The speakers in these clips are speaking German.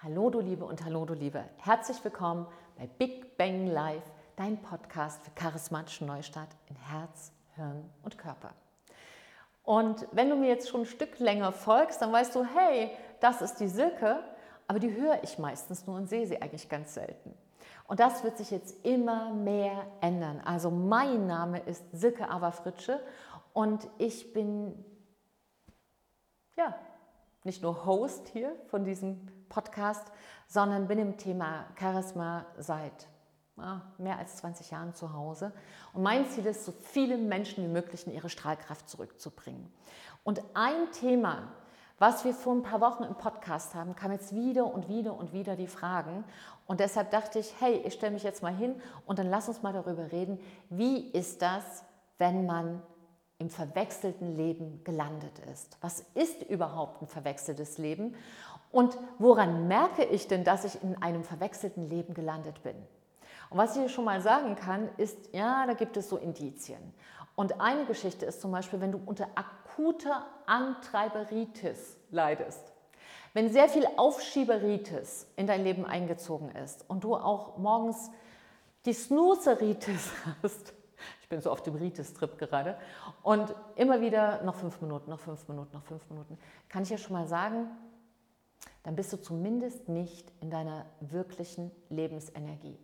Hallo du Liebe und hallo du Liebe. Herzlich willkommen bei Big Bang Live, dein Podcast für charismatischen Neustart in Herz, Hirn und Körper. Und wenn du mir jetzt schon ein Stück länger folgst, dann weißt du, hey, das ist die Silke, aber die höre ich meistens nur und sehe sie eigentlich ganz selten. Und das wird sich jetzt immer mehr ändern. Also mein Name ist Silke Aberfritsche und ich bin ja nicht nur Host hier von diesem Podcast, sondern bin im Thema Charisma seit mehr als 20 Jahren zu Hause. Und mein Ziel ist, so viele Menschen wie möglich in ihre Strahlkraft zurückzubringen. Und ein Thema, was wir vor ein paar Wochen im Podcast haben, kam jetzt wieder und wieder und wieder die Fragen. Und deshalb dachte ich, hey, ich stelle mich jetzt mal hin und dann lass uns mal darüber reden, wie ist das, wenn man im verwechselten Leben gelandet ist. Was ist überhaupt ein verwechseltes Leben? Und woran merke ich denn, dass ich in einem verwechselten Leben gelandet bin? Und was ich hier schon mal sagen kann, ist, ja, da gibt es so Indizien. Und eine Geschichte ist zum Beispiel, wenn du unter akuter Antreiberitis leidest. Wenn sehr viel Aufschieberitis in dein Leben eingezogen ist und du auch morgens die Snoozeritis hast, ich bin so auf dem Ritis-Trip gerade. Und immer wieder noch fünf Minuten, noch fünf Minuten, noch fünf Minuten. Kann ich ja schon mal sagen, dann bist du zumindest nicht in deiner wirklichen Lebensenergie.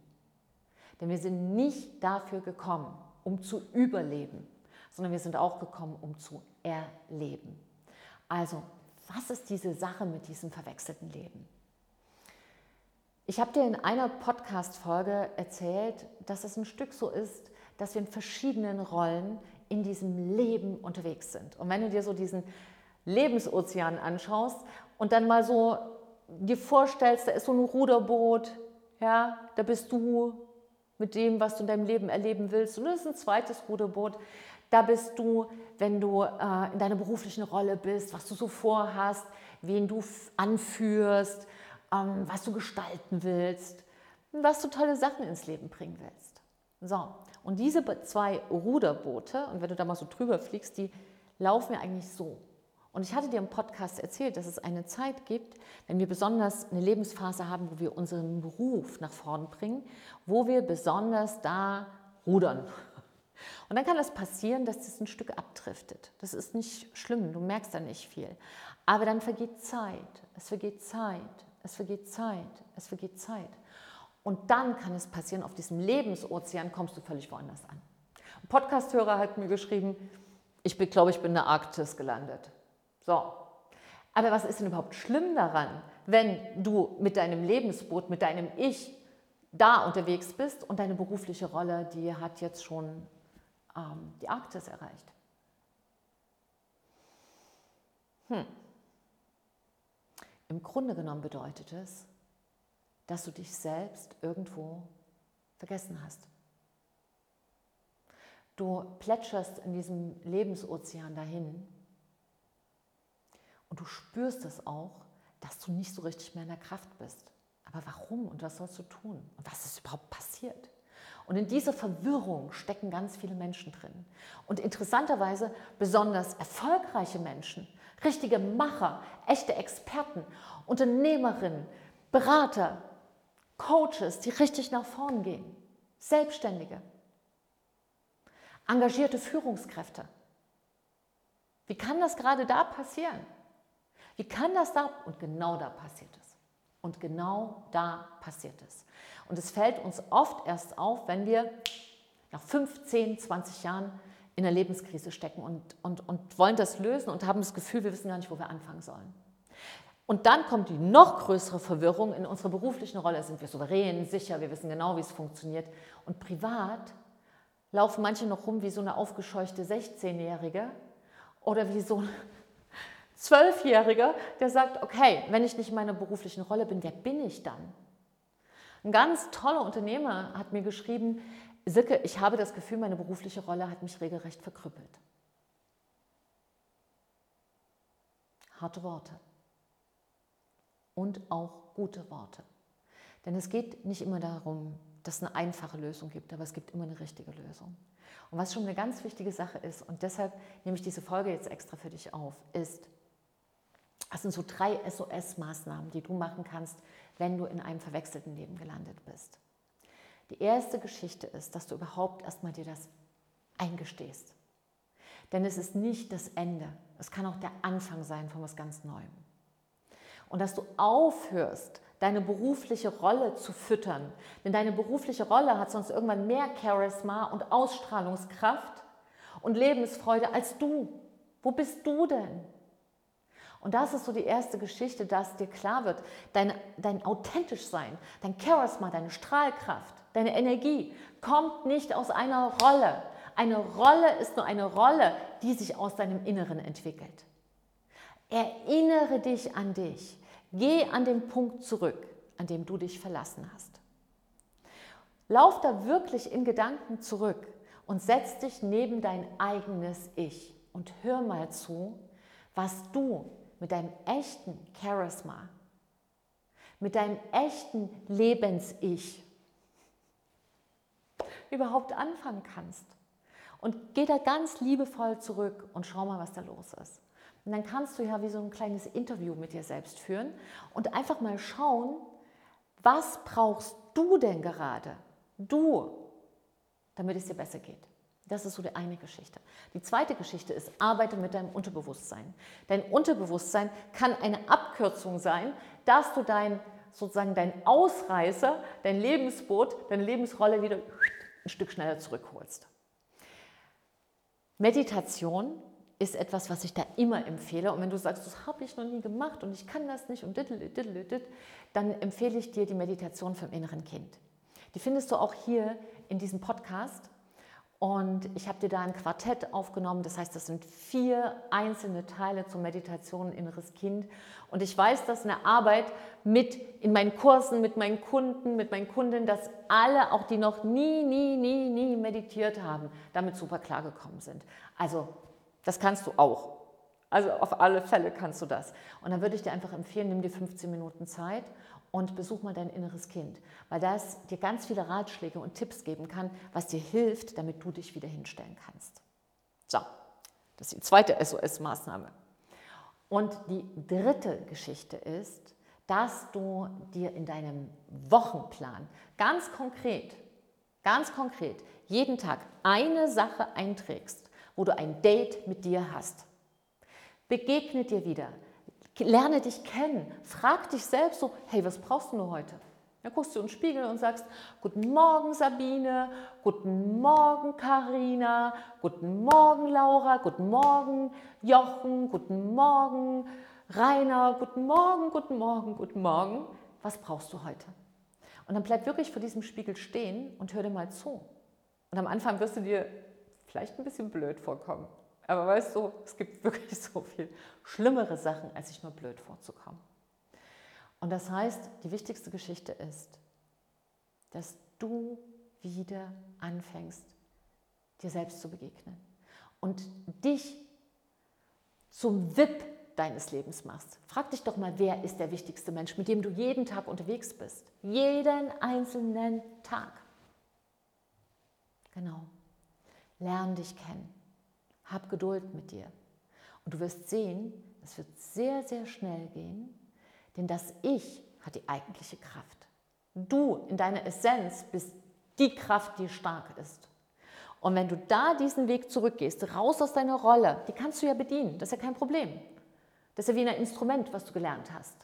Denn wir sind nicht dafür gekommen, um zu überleben, sondern wir sind auch gekommen, um zu erleben. Also, was ist diese Sache mit diesem verwechselten Leben? Ich habe dir in einer Podcast-Folge erzählt, dass es ein Stück so ist, dass wir in verschiedenen Rollen in diesem Leben unterwegs sind. Und wenn du dir so diesen Lebensozean anschaust und dann mal so dir vorstellst, da ist so ein Ruderboot, ja, da bist du mit dem, was du in deinem Leben erleben willst. Und das ist ein zweites Ruderboot. Da bist du, wenn du äh, in deiner beruflichen Rolle bist, was du so vorhast, wen du anführst, ähm, was du gestalten willst, was du tolle Sachen ins Leben bringen willst. So, und diese zwei Ruderboote, und wenn du da mal so drüber fliegst, die laufen ja eigentlich so. Und ich hatte dir im Podcast erzählt, dass es eine Zeit gibt, wenn wir besonders eine Lebensphase haben, wo wir unseren Beruf nach vorn bringen, wo wir besonders da rudern. Und dann kann das passieren, dass das ein Stück abdriftet. Das ist nicht schlimm, du merkst da nicht viel. Aber dann vergeht Zeit, es vergeht Zeit, es vergeht Zeit, es vergeht Zeit. Und dann kann es passieren, auf diesem Lebensozean kommst du völlig woanders an. Ein Podcasthörer hat mir geschrieben, ich glaube, ich bin in der Arktis gelandet. So. Aber was ist denn überhaupt schlimm daran, wenn du mit deinem Lebensboot, mit deinem Ich da unterwegs bist und deine berufliche Rolle, die hat jetzt schon ähm, die Arktis erreicht? Hm. Im Grunde genommen bedeutet es, dass du dich selbst irgendwo vergessen hast. Du plätscherst in diesem Lebensozean dahin und du spürst es auch, dass du nicht so richtig mehr in der Kraft bist. Aber warum und was sollst du tun? Und was ist überhaupt passiert? Und in dieser Verwirrung stecken ganz viele Menschen drin. Und interessanterweise besonders erfolgreiche Menschen, richtige Macher, echte Experten, Unternehmerinnen, Berater, Coaches, die richtig nach vorn gehen, Selbstständige, engagierte Führungskräfte. Wie kann das gerade da passieren? Wie kann das da? Und genau da passiert es. Und genau da passiert es. Und es fällt uns oft erst auf, wenn wir nach 15, 20 Jahren in einer Lebenskrise stecken und, und, und wollen das lösen und haben das Gefühl, wir wissen gar nicht, wo wir anfangen sollen. Und dann kommt die noch größere Verwirrung. In unserer beruflichen Rolle sind wir souverän, sicher, wir wissen genau, wie es funktioniert. Und privat laufen manche noch rum wie so eine aufgescheuchte 16-Jährige oder wie so Zwölfjähriger, der sagt, okay, wenn ich nicht in meiner beruflichen Rolle bin, wer bin ich dann? Ein ganz toller Unternehmer hat mir geschrieben, Sicke, ich habe das Gefühl, meine berufliche Rolle hat mich regelrecht verkrüppelt. Harte Worte und auch gute Worte. Denn es geht nicht immer darum, dass es eine einfache Lösung gibt, aber es gibt immer eine richtige Lösung. Und was schon eine ganz wichtige Sache ist, und deshalb nehme ich diese Folge jetzt extra für dich auf, ist, Das sind so drei SOS-Maßnahmen, die du machen kannst, wenn du in einem verwechselten Leben gelandet bist. Die erste Geschichte ist, dass du überhaupt erstmal dir das eingestehst. Denn es ist nicht das Ende. Es kann auch der Anfang sein von was ganz Neuem. Und dass du aufhörst, deine berufliche Rolle zu füttern. Denn deine berufliche Rolle hat sonst irgendwann mehr Charisma und Ausstrahlungskraft und Lebensfreude als du. Wo bist du denn? Und das ist so die erste Geschichte, dass dir klar wird, dein, dein authentisch Sein, dein Charisma, deine Strahlkraft, deine Energie kommt nicht aus einer Rolle. Eine Rolle ist nur eine Rolle, die sich aus deinem Inneren entwickelt. Erinnere dich an dich. Geh an den Punkt zurück, an dem du dich verlassen hast. Lauf da wirklich in Gedanken zurück und setz dich neben dein eigenes Ich und hör mal zu, was du mit deinem echten Charisma, mit deinem echten Lebens-Ich überhaupt anfangen kannst. Und geh da ganz liebevoll zurück und schau mal, was da los ist. Und dann kannst du ja wie so ein kleines Interview mit dir selbst führen und einfach mal schauen, was brauchst du denn gerade? Du, damit es dir besser geht. Das ist so die eine Geschichte. Die zweite Geschichte ist, arbeite mit deinem Unterbewusstsein. Dein Unterbewusstsein kann eine Abkürzung sein, dass du dein, sozusagen dein Ausreißer, dein Lebensboot, deine Lebensrolle wieder ein Stück schneller zurückholst. Meditation ist etwas, was ich da immer empfehle. Und wenn du sagst, das habe ich noch nie gemacht und ich kann das nicht und diddle, diddle, diddle, dann empfehle ich dir die Meditation vom inneren Kind. Die findest du auch hier in diesem Podcast. Und ich habe dir da ein Quartett aufgenommen, das heißt, das sind vier einzelne Teile zur Meditation Inneres Kind. Und ich weiß, dass eine Arbeit mit in meinen Kursen, mit meinen Kunden, mit meinen Kunden, dass alle, auch die noch nie, nie, nie, nie meditiert haben, damit super klar gekommen sind. Also, das kannst du auch. Also auf alle Fälle kannst du das. Und dann würde ich dir einfach empfehlen, nimm dir 15 Minuten Zeit und besuch mal dein inneres Kind, weil das dir ganz viele Ratschläge und Tipps geben kann, was dir hilft, damit du dich wieder hinstellen kannst. So, das ist die zweite SOS-Maßnahme. Und die dritte Geschichte ist, dass du dir in deinem Wochenplan ganz konkret, ganz konkret jeden Tag eine Sache einträgst, wo du ein Date mit dir hast. Begegne dir wieder, Lerne dich kennen. Frag dich selbst so, hey, was brauchst du nur heute? Dann guckst du in den Spiegel und sagst, guten Morgen Sabine, guten Morgen Karina, guten Morgen Laura, guten Morgen Jochen, guten Morgen Rainer, guten Morgen, guten Morgen, guten Morgen. Was brauchst du heute? Und dann bleib wirklich vor diesem Spiegel stehen und hör dir mal zu. Und am Anfang wirst du dir vielleicht ein bisschen blöd vorkommen. Aber weißt du, es gibt wirklich so viel schlimmere Sachen, als sich nur blöd vorzukommen. Und das heißt, die wichtigste Geschichte ist, dass du wieder anfängst, dir selbst zu begegnen und dich zum VIP deines Lebens machst. Frag dich doch mal, wer ist der wichtigste Mensch, mit dem du jeden Tag unterwegs bist? Jeden einzelnen Tag. Genau. Lern dich kennen. Hab Geduld mit dir. Und du wirst sehen, es wird sehr, sehr schnell gehen, denn das Ich hat die eigentliche Kraft. Du in deiner Essenz bist die Kraft, die stark ist. Und wenn du da diesen Weg zurückgehst, raus aus deiner Rolle, die kannst du ja bedienen, das ist ja kein Problem. Das ist ja wie ein Instrument, was du gelernt hast.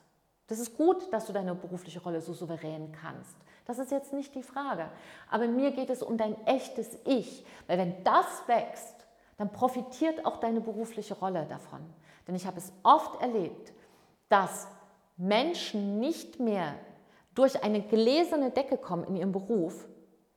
Das ist gut, dass du deine berufliche Rolle so souverän kannst. Das ist jetzt nicht die Frage. Aber mir geht es um dein echtes Ich. Weil wenn das wächst, dann profitiert auch deine berufliche Rolle davon. Denn ich habe es oft erlebt, dass Menschen nicht mehr durch eine gläserne Decke kommen in ihrem Beruf.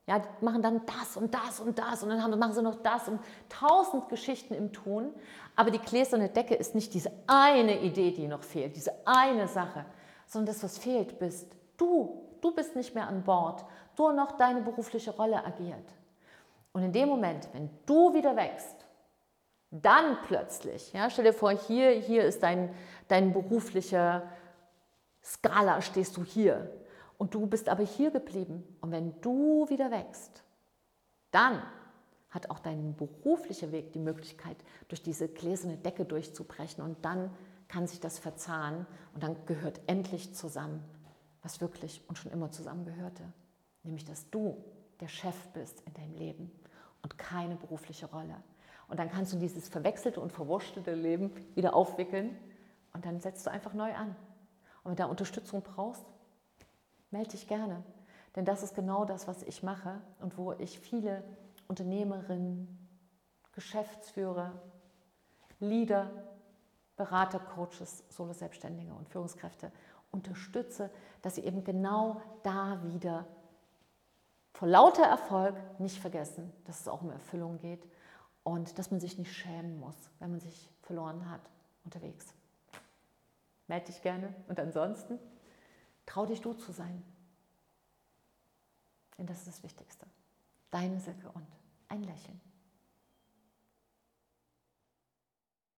Ja, die machen dann das und das und das und dann machen sie noch das und tausend Geschichten im Tun. Aber die gläserne Decke ist nicht diese eine Idee, die noch fehlt, diese eine Sache, sondern das, was fehlt, bist du. Du bist nicht mehr an Bord. Nur noch deine berufliche Rolle agiert. Und in dem Moment, wenn du wieder wächst, dann plötzlich, ja, stell dir vor, hier, hier ist dein, dein beruflicher Skala, stehst du hier und du bist aber hier geblieben. Und wenn du wieder wächst, dann hat auch dein beruflicher Weg die Möglichkeit, durch diese gläserne Decke durchzubrechen und dann kann sich das verzahnen und dann gehört endlich zusammen, was wirklich und schon immer zusammengehörte. Nämlich, dass du der Chef bist in deinem Leben und keine berufliche Rolle. Und dann kannst du dieses verwechselte und verwurstelte Leben wieder aufwickeln und dann setzt du einfach neu an. Und wenn du da Unterstützung brauchst, melde dich gerne. Denn das ist genau das, was ich mache und wo ich viele Unternehmerinnen, Geschäftsführer, Leader, Berater, Coaches, Solo-Selbstständige und Führungskräfte unterstütze, dass sie eben genau da wieder vor lauter Erfolg nicht vergessen, dass es auch um Erfüllung geht und dass man sich nicht schämen muss, wenn man sich verloren hat unterwegs. Melde dich gerne und ansonsten trau dich du zu sein. Denn das ist das Wichtigste. Deine Silke und ein Lächeln.